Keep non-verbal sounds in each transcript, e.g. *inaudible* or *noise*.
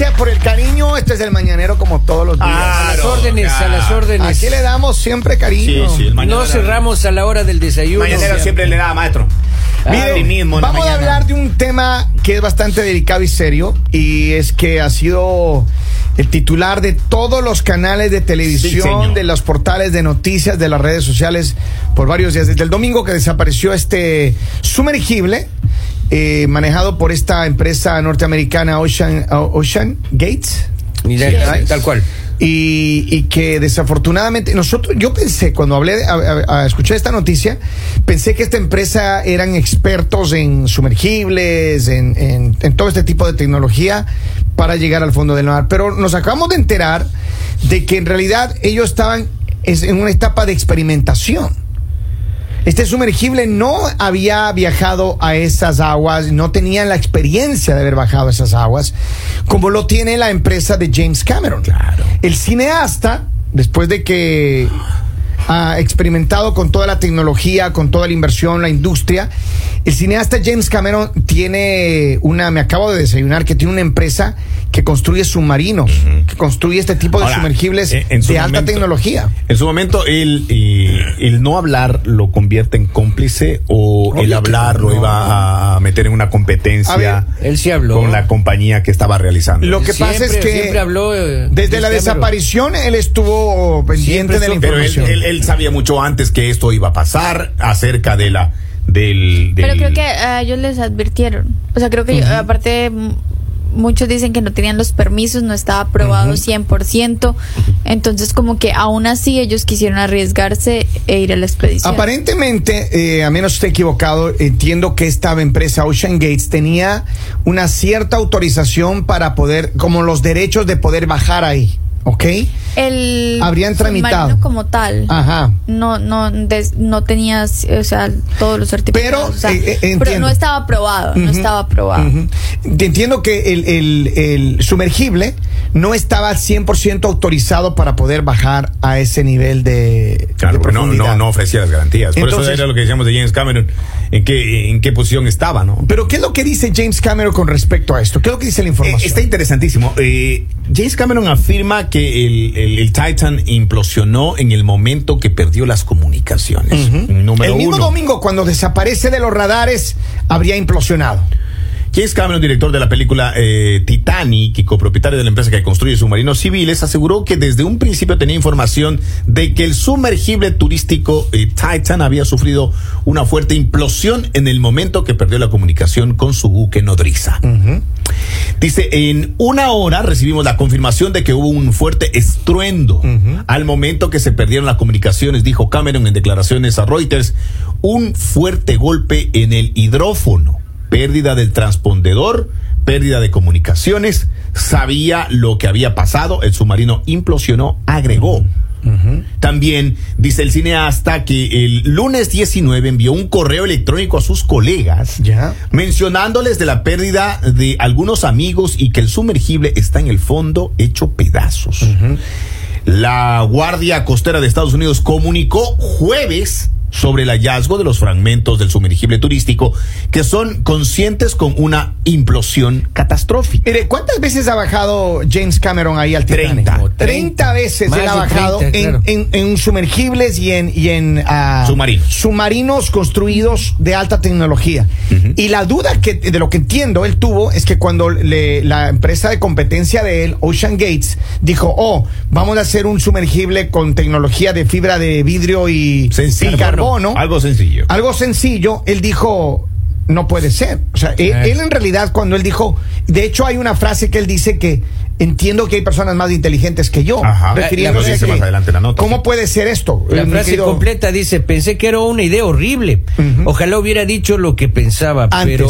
Gracias por el cariño. Este es el mañanero como todos los días. a las Claro, órdenes, a las órdenes. Aquí le damos siempre cariño. Sí, sí, el mañanero. no cerramos a la hora del desayuno. Mañanero siempre le da, maestro. Mire, Optimismo en la vamos a hablar de un tema que es bastante delicado y serio y es que ha sido el titular de todos los canales de televisión, de los portales de noticias, de las redes sociales por varios días. Desde el domingo que desapareció este sumergible eh, manejado por esta empresa norteamericana Ocean, Ocean Gates. Sí, tal- cual. Y, y que desafortunadamente nosotros, yo pensé, cuando hablé, a- a- a- escuché esta noticia, pensé que esta empresa eran expertos en sumergibles, en, en- en todo este tipo de tecnología para llegar al fondo del mar. Pero nos acabamos de enterar de que en realidad ellos estaban es- en una etapa de experimentación. Este sumergible no había viajado a esas aguas, no tenían la experiencia de haber bajado a esas aguas, como lo tiene la empresa de James Cameron. Claro. El cineasta, después de que ha experimentado con toda la tecnología, con toda la inversión, la industria, el cineasta James Cameron tiene una, me acabo de desayunar, que tiene una empresa que construye submarinos, que construye este tipo de Ahora, sumergibles en- en su de alta tecnología. En su momento, el, eh, el no hablar lo convierte en cómplice o Obvio el hablar no. lo iba a meter en una A ver, competencia Él sí habló. con la compañía que estaba realizando. Lo que pasa es que siempre habló, eh, desde la Cameron. desaparición él estuvo pendiente Siempre de la estuvo- Pero él, información. él- él sabía mucho antes que esto iba a pasar acerca de la del, Pero creo que a ellos les advirtieron. O sea, creo que aparte muchos dicen que no tenían los permisos, no estaba aprobado 100%. Entonces como que aún así ellos quisieron arriesgarse e ir a la expedición. Aparentemente, eh, a menos esté equivocado, entiendo que esta empresa Ocean Gates tenía una cierta autorización para poder, como los derechos de poder bajar ahí, ¿ok? El Habrían tramitado. como tal. Ajá. No, no, des- no tenías, o sea, todos los certificados. Pero, o sea, eh, eh, pero no estaba aprobado, no estaba aprobado. Entiendo que el, el- el sumergible no estaba al 100% autorizado para poder bajar a ese nivel de, Claro, de no, no, no ofrecía las garantías. Por Entonces- eso era lo que decíamos de James Cameron, en qué, en qué posición estaba, ¿no? Pero ¿qué es lo que dice James Cameron con respecto a esto? ¿Qué es lo que dice la Eh, información? está interesantísimo. Eh, James Cameron afirma que el, el- el Titan implosionó en el momento que perdió las comunicaciones. Número el mismo uno. domingo, cuando desaparece de los radares, habría implosionado. James Cameron, director de la película eh, Titanic y copropietario de la empresa que construye submarinos civiles, aseguró que desde un principio tenía información de que el sumergible turístico eh, Titan había sufrido una fuerte implosión en el momento que perdió la comunicación con su buque nodriza. Dice, en una hora recibimos la confirmación de que hubo un fuerte estruendo. Al momento que se perdieron las comunicaciones, dijo Cameron en declaraciones a Reuters, un fuerte golpe en el hidrófono, pérdida del transpondedor, pérdida de comunicaciones, sabía lo que había pasado, el submarino implosionó, agregó. También dice el cineasta que el lunes 19 envió un correo electrónico a sus colegas mencionándoles de la pérdida de algunos amigos y que el sumergible está en el fondo hecho pedazos. La Guardia Costera de Estados Unidos comunicó jueves sobre el hallazgo de los fragmentos del sumergible turístico que son conscientes con una implosión catastrófica. Mire, ¿cuántas veces ha bajado James Cameron ahí al Titanic? Treinta. Como 30 veces él ha bajado 30, en, claro. en- en sumergibles y en, y en ah, Submarinos. submarinos construidos de alta tecnología. Y la duda que de lo que entiendo él tuvo es que cuando le- la empresa de competencia de él, Ocean Gates, dijo, oh, vamos a hacer un sumergible con tecnología de fibra de vidrio y, Sencillo. y carbono. Algo sencillo. algo sencillo, él dijo, no puede ser. O sea, él, Eh. él en realidad cuando él dijo, de hecho hay una frase que él dice que entiendo que hay personas más inteligentes que yo. Ajá. refiriéndose Lo dice a que, más adelante la nota, ¿Cómo puede ser esto? La Eh, frase querido- completa dice, pensé que era una idea horrible. Ojalá hubiera dicho lo que pensaba, Antes. pero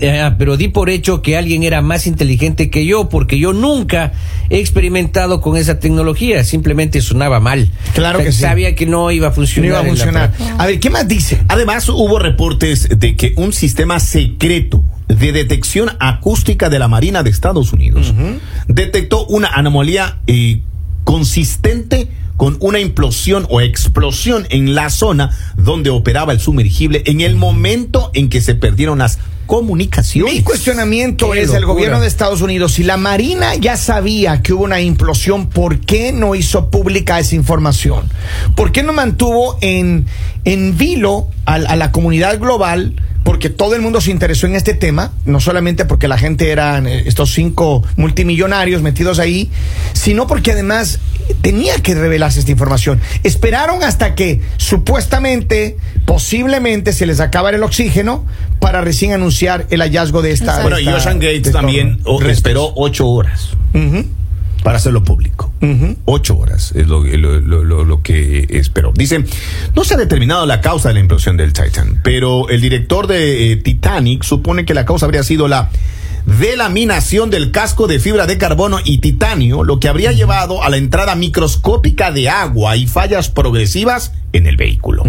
eh, pero di por hecho que alguien era más inteligente que yo, porque yo nunca he experimentado con esa tecnología, simplemente sonaba mal. Claro O sea, que sí. Sabía que no iba a No funcionar. iba a funcionar. A ver, ¿qué más dice? Además, hubo reportes de que un sistema secreto de detección acústica de la Marina de Estados Unidos detectó una anomalía eh, consistente con una implosión o explosión en la zona donde operaba el sumergible en el momento en que se perdieron las Mi cuestionamiento Qué es el gobierno de Estados Unidos. Si la Marina ya sabía que hubo una implosión, ¿por qué no hizo pública esa información? ¿Por qué no mantuvo en, en vilo a, a la comunidad global? Porque todo el mundo se interesó en este tema, no solamente porque la gente eran eh, estos cinco multimillonarios metidos ahí, sino porque además tenía que revelarse esta información. Esperaron hasta que supuestamente, posiblemente se les acabara el oxígeno para recién anunciar el hallazgo de esta. Bueno, y esta- Ocean Gates también o- restos. esperó ocho horas para hacerlo público. Ocho horas es lo, lo- lo- lo- lo que esperó. Dice, no se ha determinado la causa de la implosión del Titan, pero el director de eh, Titanic supone que la causa habría sido la delaminación del casco de fibra de carbono y titanio, lo que habría llevado a la entrada microscópica de agua y fallas progresivas en el vehículo.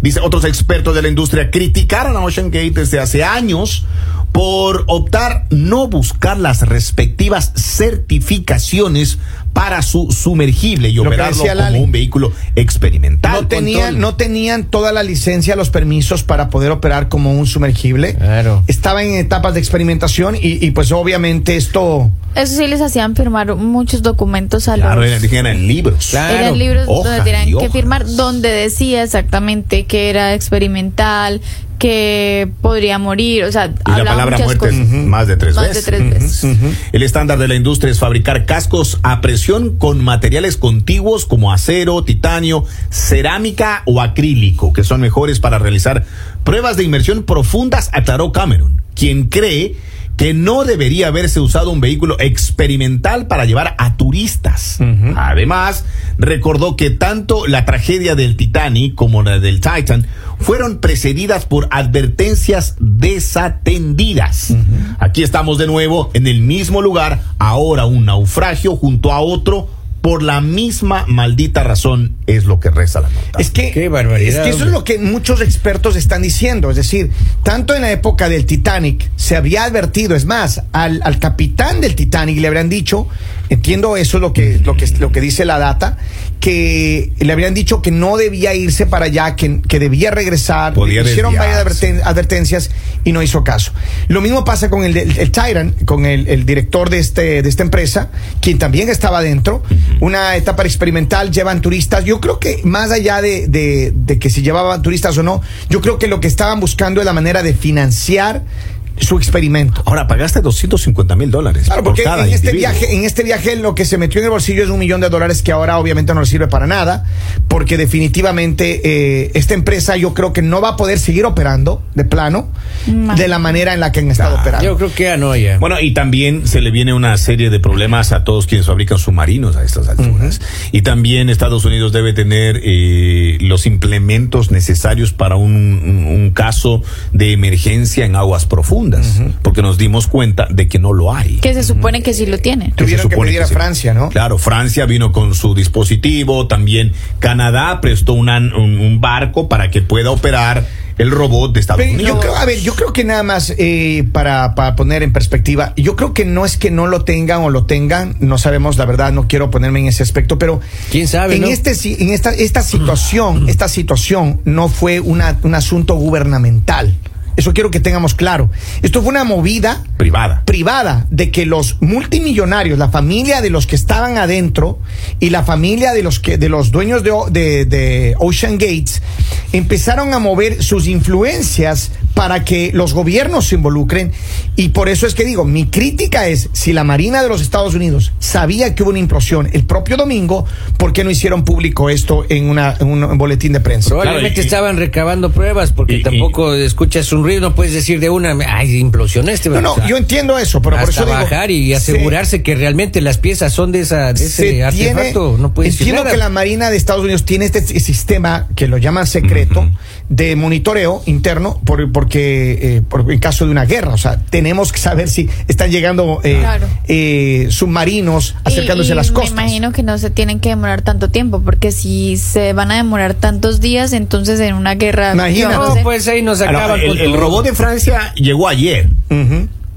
Dice, otros expertos de la industria criticaron a Ocean Gate desde hace años por optar no buscar las respectivas certificaciones para su sumergible y operarlo como Lali. un vehículo experimental. No tenían, Control. no tenían toda la licencia, los permisos para poder operar como un sumergible. Claro. Estaban en etapas de experimentación y, y pues obviamente esto... Eso sí les hacían firmar muchos documentos a Claro, los... eran, en libros. Claro. Eran libros Hojas donde tenían que firmar, donde decía exactamente que era experimental, que podría morir, o sea, Y la palabra muerte es cosas. más de tres Más de veces. tres veces. El estándar de la industria es fabricar cascos a presión con materiales contiguos como acero, titanio, cerámica o acrílico, que son mejores para realizar pruebas de inmersión profundas, aclaró Cameron, quien cree que no debería haberse usado un vehículo experimental para llevar a turistas. Además, recordó que tanto la tragedia del Titanic como la del Titan fueron precedidas por advertencias desatendidas. Aquí estamos de nuevo en el mismo lugar, ahora un naufragio junto a otro por la misma maldita razón es lo que reza la nota. Es que, Qué barbaridad, es que eso es lo que muchos expertos están diciendo. Es decir, tanto en la época del Titanic se había advertido, es más, al, al capitán del Titanic le habrían dicho, entiendo eso lo que, lo que, lo que dice la data, que le habrían dicho que no debía irse para allá, que, que debía regresar. Podía hicieron varias adverten- advertencias y no hizo caso. Lo mismo pasa con el, el, el Tyrant, con el, el director de, este, de esta empresa, quien también estaba dentro. Una etapa experimental, llevan turistas. Yo creo que más allá de, de- de que si llevaban turistas o no, yo creo que lo que estaban buscando es la manera de financiar su experimento. Ahora pagaste 250 mil dólares. Claro, por porque cada en este individuo. viaje, en este viaje lo que se metió en el bolsillo es un millón de dólares que ahora obviamente no le sirve para nada, porque definitivamente eh, esta empresa yo creo que no va a poder seguir operando de plano No. de la manera en la que han estado operando. Yo creo que ya no, ya. Bueno, y también se le viene una serie de problemas a todos quienes fabrican submarinos a estas alturas. Y también Estados Unidos debe tener eh, los implementos necesarios para un, un- un caso de emergencia en aguas profundas, porque nos dimos cuenta de que no lo hay. Que se supone que sí lo tiene. Que Tuvieron que supone pedir a sí. Francia, ¿no? Claro, Francia vino con su dispositivo, también Canadá prestó una- un, un barco para que pueda operar el robot de Estados Pero Unidos. yo creo, a ver, yo creo que nada más eh, para, para poner en perspectiva, yo creo que no es que no lo tengan o lo tengan, no sabemos la verdad, no quiero ponerme en ese aspecto, pero ¿Quién sabe, en no? este si- en esta esta situación, *clears throat* esta situación no fue una, un asunto gubernamental. Eso quiero que tengamos claro. Esto fue una movida Privada. privada de que los multimillonarios, la familia de los que estaban adentro y la familia de los que de los dueños de, de- de Ocean Gates empezaron a mover sus influencias para que los gobiernos se involucren y por eso es que digo, mi crítica es si la Marina de los Estados Unidos sabía que hubo una implosión el propio domingo, ¿por qué no hicieron público esto en, una, en un boletín de prensa? Probablemente Claro, y- estaban recabando pruebas porque y- tampoco escuchas un ruido, no puedes decir de una, ay, implosionó este. No, no, o sea, yo entiendo eso, pero por hasta eso digo, bajar y se- asegurarse que realmente las piezas son de esa de ese se artefacto, tiene- no puedes decir entiendo nada. que la Marina de Estados Unidos tiene este sistema que lo llaman secreto de monitoreo interno por, porque eh, por el caso de una guerra, o sea, tenemos que saber si están llegando eh, Claro. eh, submarinos acercándose Y- a las y costas. Me imagino que no se tienen que demorar tanto tiempo, porque si se van a demorar tantos días, entonces en una guerra. ¿qué Imagina. No, hacer? pues ahí nos no, acaban el, el. Robot de Francia llegó ayer.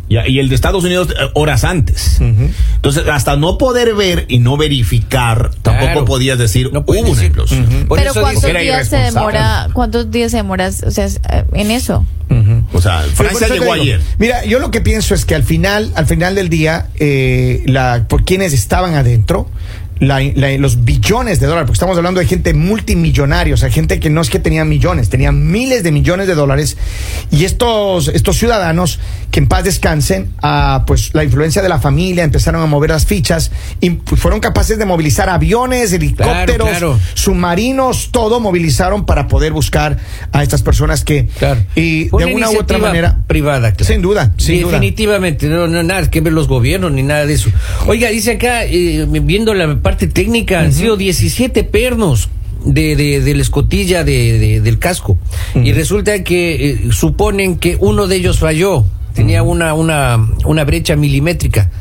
Y el de Estados Unidos eh, horas antes. Entonces, hasta no poder ver y no verificar, tampoco podías decir No hubo implosión. Por Pero eso ¿cuántos días se demora? ¿Cuántos días se demora? O sea, en eso. O sea, Francia llegó ayer. Mira, yo lo que pienso es que al final, al final del día, eh, la, por quienes estaban adentro, la- la- los billones de dólares, porque estamos hablando de gente multimillonaria, o sea, gente que no es que tenía millones, tenían miles de millones de dólares, y estos, estos ciudadanos, que en paz descansen, a, pues la influencia de la familia, empezaron a mover las fichas, y fueron capaces de movilizar aviones, helicópteros, claro. submarinos, todo movilizaron para poder buscar a estas personas que, Claro. y de una u otra manera, privada, claro. Sin duda, sin duda. Definitivamente, no, no nada que ver los gobiernos ni nada de eso. Oiga, dice acá, eh, viendo la parte técnica, han sido 17 pernos. De, de, de la escotilla de, de- del casco. Y resulta que eh, suponen que uno de ellos falló. Tenía una una una brecha milimétrica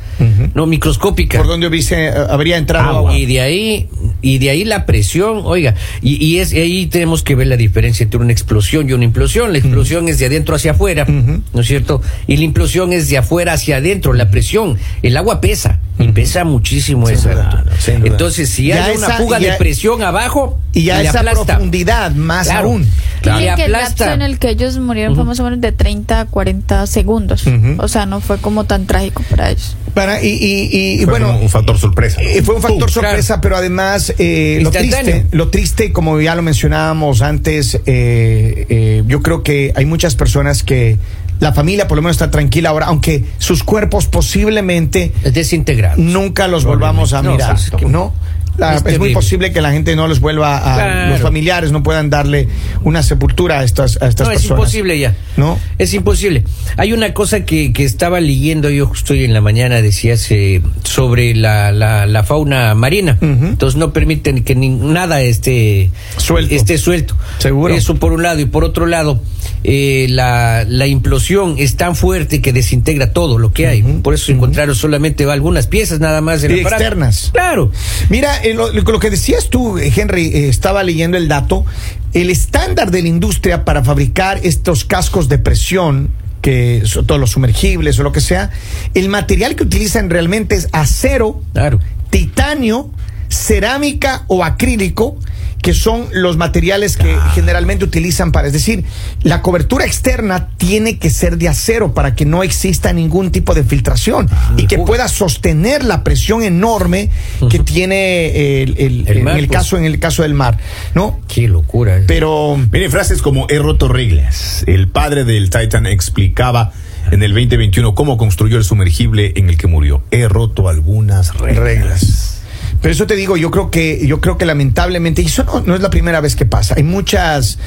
no microscópica. Por donde hubiese, eh, habría entrado Ah, agua. y de ahí y de ahí la presión, oiga, y, y es y ahí tenemos que ver la diferencia entre una explosión y una implosión. La explosión es de adentro hacia afuera, ¿no es cierto? Y la implosión es de afuera hacia adentro. La presión, el agua pesa y pesa muchísimo esa. duda, sin duda. Entonces, si Ya hay una esa- fuga ya- de presión abajo Y ya esa aplasta. profundidad, más Claro. aún. Claro. Y Le que el aplasta. en el que ellos murieron fue más o menos de 30 a 40 segundos. O sea, no fue como tan trágico para ellos. Para, y, y- y- y Fue bueno, un factor sorpresa. Eh, fue un factor Pum, sorpresa, claro. pero además eh, lo triste, lo triste, como ya lo mencionábamos antes, eh, eh, yo creo que hay muchas personas que la familia por lo menos está tranquila ahora, aunque sus cuerpos posiblemente Es desintegrado. nunca los volvamos a No, mirar, ¿no? La- es es, muy posible que la gente no les vuelva a Claro. los familiares no puedan darle una sepultura a estas a estas No, es personas. imposible ya. ¿No? Es imposible. Hay una cosa que, que estaba leyendo yo justo hoy en la mañana, decías, eh, sobre la, la, la fauna marina. Entonces no permiten que ni, nada esté Suelto. Esté suelto. Seguro. Eso por un lado. Y por otro lado, eh, la, la implosión es tan fuerte que desintegra todo lo que hay. Por eso encontraron solamente algunas piezas nada más del Y externas. Claro. Mira, eh, lo, lo que decías tú, eh, Henry, eh, estaba leyendo el dato. El estándar de la industria para fabricar estos cascos de presión, que son todos los sumergibles o lo que sea, el material que utilizan realmente es acero, Claro. titanio, cerámica o acrílico, que son los materiales que generalmente utilizan para, es decir, la cobertura externa tiene que ser de acero para que no exista ningún tipo de filtración y que pueda sostener la presión enorme que tiene el, el- El en mar, el pues. caso en el caso del mar, ¿no? Qué locura. eh. Pero Miren, frases como he roto reglas. El padre del Titan explicaba en el 2021 cómo construyó el sumergible en el que murió. He roto algunas reglas. reglas. Pero eso te digo, yo creo que, yo creo que lamentablemente, y eso no, no es la primera vez que pasa. Hay muchas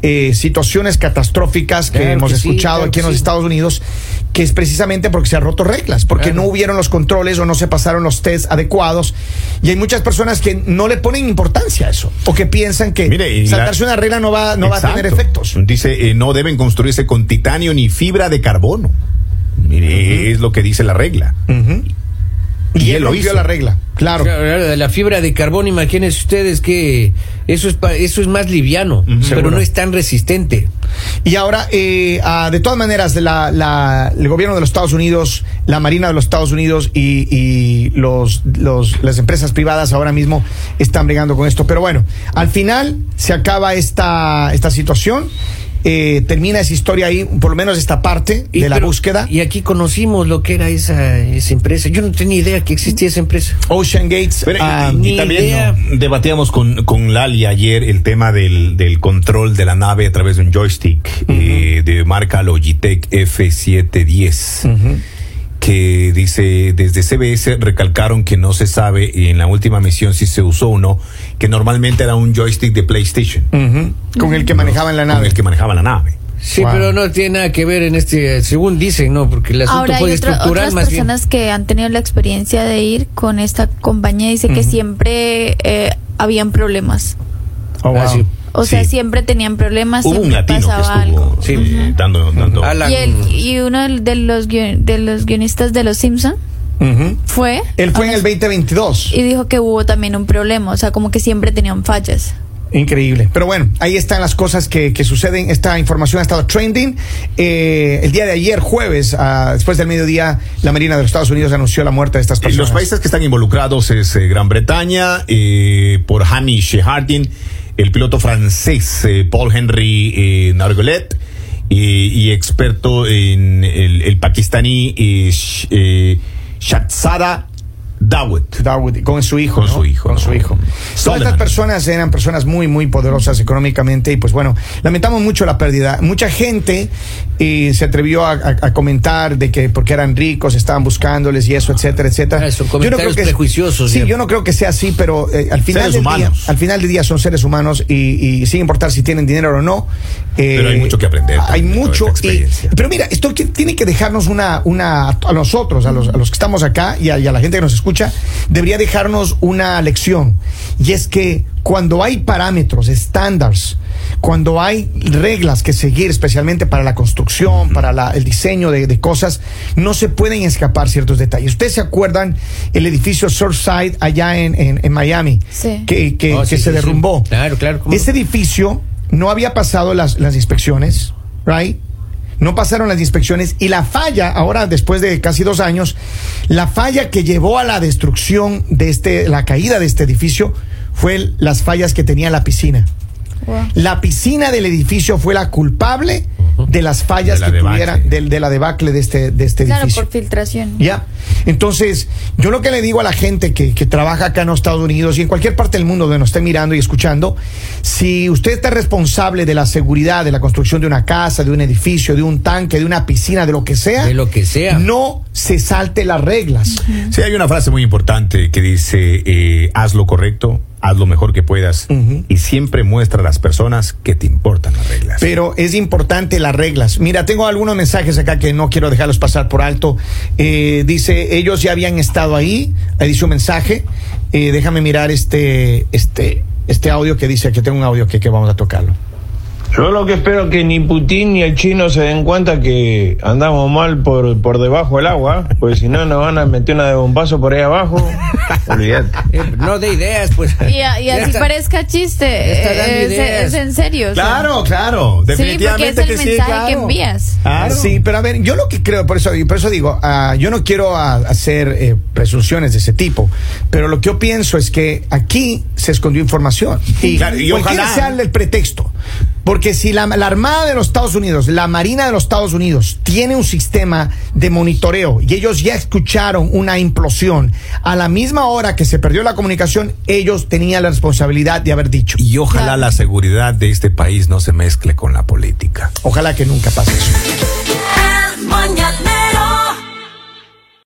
eh, situaciones catastróficas que Claro hemos que sí, escuchado claro aquí en los sí. Estados Unidos, que es precisamente porque se han roto reglas, porque Claro. no hubieron los controles o no se pasaron los tests adecuados. Y hay muchas personas que no le ponen importancia a eso, o que piensan que Mire, y la- saltarse una regla no va, no va a tener efectos. Dice, eh, no deben construirse con titanio ni fibra de carbono. Mire, es lo que dice la regla. Ujú. Y, Y él él lo hizo. la regla, claro. Claro, La fibra de carbono, imagínense ustedes que eso es eso es más liviano, pero Seguro. no es tan resistente. Y ahora, eh, ah, de todas maneras, la- la- el gobierno de los Estados Unidos, la Marina de los Estados Unidos y, y los, los- las empresas privadas ahora mismo están brigando con esto. Pero bueno, al final se acaba esta, esta situación. Eh, termina esa historia ahí, por lo menos esta parte Y de la pero- búsqueda. Y aquí conocimos lo que era esa, esa empresa. Yo no tenía idea que existía esa empresa. Ocean Gates. Pero, ah, y ni también idea. debatíamos con, con Lali ayer el tema del, del control de la nave a través de un joystick eh, de marca Logitech F710. Que dice, desde CBS recalcaron que no se sabe en la última misión si se usó o no, que normalmente era un joystick de PlayStation. ujú, con el que manejaban la Con nave. el que manejaba la nave. Sí, Wow. pero no tiene nada que ver en este, según dicen, ¿no? Porque el asunto Ahora fue hay otra- estructural otras más bien. personas que han tenido la experiencia de ir con esta compañía dice que siempre eh, habían problemas. Oh, wow. Ah, sí. O sea, Sí. siempre tenían problemas, Hubo un siempre que pasaba estuvo algo. Sí. eh, dando, dando Alan- Y, el, y uno de los, guion- de los guionistas de Los Simpson Ujú. fue Él fue en el 2022. y dijo que hubo también un problema, o sea, como que siempre tenían fallas. Increíble. Pero bueno, ahí están las cosas que, que suceden. Esta información ha estado trending. Eh, el día de ayer, jueves, ah, después del mediodía, la Marina de los Estados Unidos anunció la muerte de estas Y personas. Los países que están involucrados es eh, Gran Bretaña, eh, por Hamish Hardin, el piloto francés eh, Paul Henry eh, Nargolet y, experto en el, el pakistaní eh, Sh- Shahzada Dawood. Dawood, con su hijo. Con ¿no? su hijo, Con ¿no? su hijo. Todas Solomon. estas personas eran personas muy, muy poderosas económicamente y pues bueno, lamentamos mucho la pérdida. Mucha gente eh, se atrevió a, a- a comentar de que porque eran ricos estaban buscándoles y eso, etcétera, etcétera. Ah, son comentarios prejuiciosos, Sí, yo no creo que sea así, pero eh, al final Seres del día, humanos. al final del día son seres humanos y, y sin importar si tienen dinero o no. eh, Pero hay mucho que aprender Hay mucho. y- experiencia. pero mira, esto que- tiene que dejarnos una, una a nosotros, a los, a los que estamos acá y a, y a la gente que nos escucha, debería dejarnos una lección. Y es que cuando hay parámetros, estándares, cuando hay reglas que seguir, especialmente para la construcción, para la- el diseño de, de cosas, no se pueden escapar ciertos detalles. Ustedes se acuerdan el edificio Surfside allá en, en- en Miami, Sí. que, que- Oh, que sí, se sí, sí. derrumbó. Claro, claro, ¿cómo Ese edificio no había pasado las, las inspecciones, right? No pasaron las inspecciones y la falla, ahora después de casi dos años, la falla que llevó a la destrucción de este, la caída de este edificio, fue el- las fallas que tenía la piscina. Wow. La piscina del edificio fue la culpable de las fallas De la que debacle. tuviera, de, de la debacle de este, de este Claro, edificio. por filtración. Ya. Entonces, yo lo que le digo a la gente que, que trabaja acá en los Estados Unidos y en cualquier parte del mundo donde nos esté mirando y escuchando, si usted está responsable de la seguridad, de la construcción de una casa, de un edificio, de un tanque, de una piscina, de lo que sea, De lo que sea. no se salte las reglas. Sí, hay una frase muy importante que dice, eh, haz lo correcto, haz lo mejor que puedas y siempre muestra a las personas que te importan las reglas. Pero es importante las reglas. Mira, tengo algunos mensajes acá que no quiero dejarlos pasar por alto. Eh, dice, ellos ya habían estado ahí. Ahí dice un mensaje. Eh, déjame mirar este, este, este audio que dice, que tengo un audio que, que vamos a tocarlo. Yo lo que espero que ni Putin ni el chino se den cuenta que andamos mal por, por debajo del agua, porque si no nos van a meter una de bombazo por ahí abajo. *laughs* Olvídate. Eh, no de ideas, pues. Y, a- y así está. parezca chiste, eh, es, es en serio. o sea. Claro, claro, Sí, porque definitivamente es el que sí, mensaje que claro. envías. Claro. Sí, pero a ver, yo lo que creo, por eso, por eso digo, ah, yo no quiero ah, hacer eh, presunciones de ese tipo, pero lo que yo pienso es que aquí se escondió información. Y, Claro, y cualquiera ojalá- sea el pretexto. Porque si la, la Armada de los Estados Unidos, la Marina de los Estados Unidos, tiene un sistema de monitoreo y ellos ya escucharon una implosión a la misma hora que se perdió la comunicación, ellos tenían la responsabilidad de haber dicho. Y ojalá Claro. la seguridad de este país no se mezcle con la política. Ojalá que nunca pase eso.